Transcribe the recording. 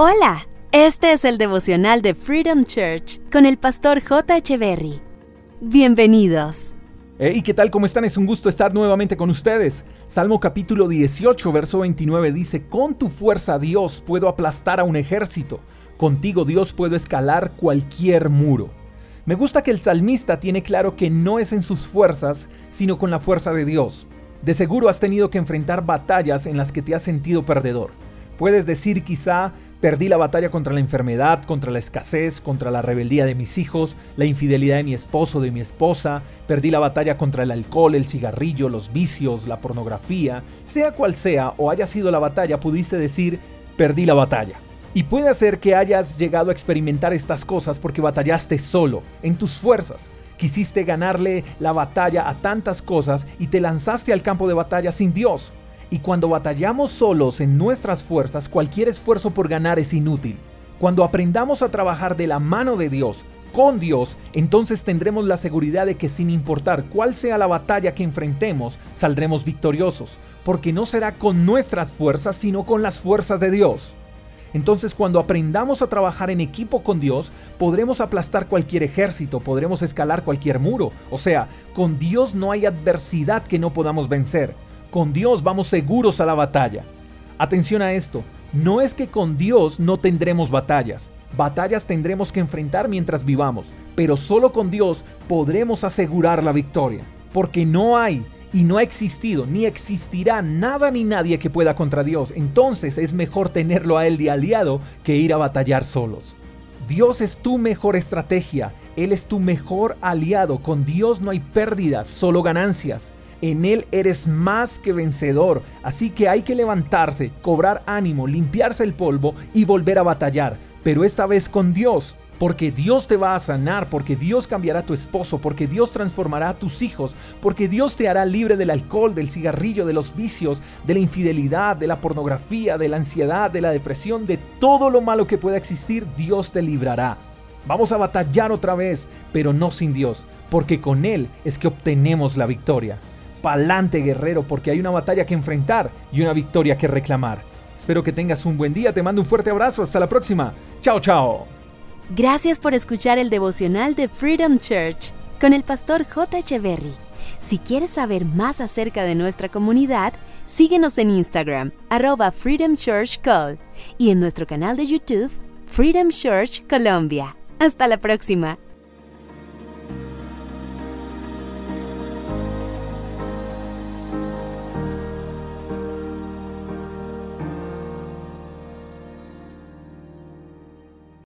Hola, este es el devocional de Freedom Church con el pastor J. Berry. Bienvenidos. ¿Y ¿qué tal? ¿Cómo están? Es un gusto estar nuevamente con ustedes. Salmo capítulo 18, verso 29 dice, Con tu fuerza, Dios, puedo aplastar a un ejército. Contigo, Dios, puedo escalar cualquier muro. Me gusta que el salmista tiene claro que no es en sus fuerzas, sino con la fuerza de Dios. De seguro has tenido que enfrentar batallas en las que te has sentido perdedor. Puedes decir quizá, perdí la batalla contra la enfermedad, contra la escasez, contra la rebeldía de mis hijos, la infidelidad de mi esposo, de mi esposa, perdí la batalla contra el alcohol, el cigarrillo, los vicios, la pornografía, sea cual sea o haya sido la batalla, pudiste decir, perdí la batalla. Y puede ser que hayas llegado a experimentar estas cosas porque batallaste solo, en tus fuerzas. Quisiste ganarle la batalla a tantas cosas y te lanzaste al campo de batalla sin Dios. Y cuando batallamos solos en nuestras fuerzas, cualquier esfuerzo por ganar es inútil. Cuando aprendamos a trabajar de la mano de Dios, con Dios, entonces tendremos la seguridad de que sin importar cuál sea la batalla que enfrentemos, saldremos victoriosos, porque no será con nuestras fuerzas, sino con las fuerzas de Dios. Entonces cuando aprendamos a trabajar en equipo con Dios, podremos aplastar cualquier ejército, podremos escalar cualquier muro. O sea, con Dios no hay adversidad que no podamos vencer. Con Dios vamos seguros a la batalla. Atención a esto, no es que con Dios no tendremos batallas. Batallas tendremos que enfrentar mientras vivamos, pero solo con Dios podremos asegurar la victoria. Porque no hay y no ha existido ni existirá nada ni nadie que pueda contra Dios. Entonces es mejor tenerlo a Él de aliado que ir a batallar solos. Dios es tu mejor estrategia, Él es tu mejor aliado. Con Dios no hay pérdidas, solo ganancias. En Él eres más que vencedor, así que hay que levantarse, cobrar ánimo, limpiarse el polvo y volver a batallar, pero esta vez con Dios, porque Dios te va a sanar, porque Dios cambiará a tu esposo, porque Dios transformará a tus hijos, porque Dios te hará libre del alcohol, del cigarrillo, de los vicios, de la infidelidad, de la pornografía, de la ansiedad, de la depresión, de todo lo malo que pueda existir, Dios te librará. Vamos a batallar otra vez, pero no sin Dios, porque con Él es que obtenemos la victoria. Pa'lante guerrero, porque hay una batalla que enfrentar y una victoria que reclamar. Espero que tengas un buen día, te mando un fuerte abrazo, hasta la próxima. Chao, chao. Gracias por escuchar el devocional de Freedom Church con el pastor J. Echeverry. Si quieres saber más acerca de nuestra comunidad, síguenos en Instagram, arroba Freedom Church Call, y en nuestro canal de YouTube, Freedom Church Colombia. Hasta la próxima.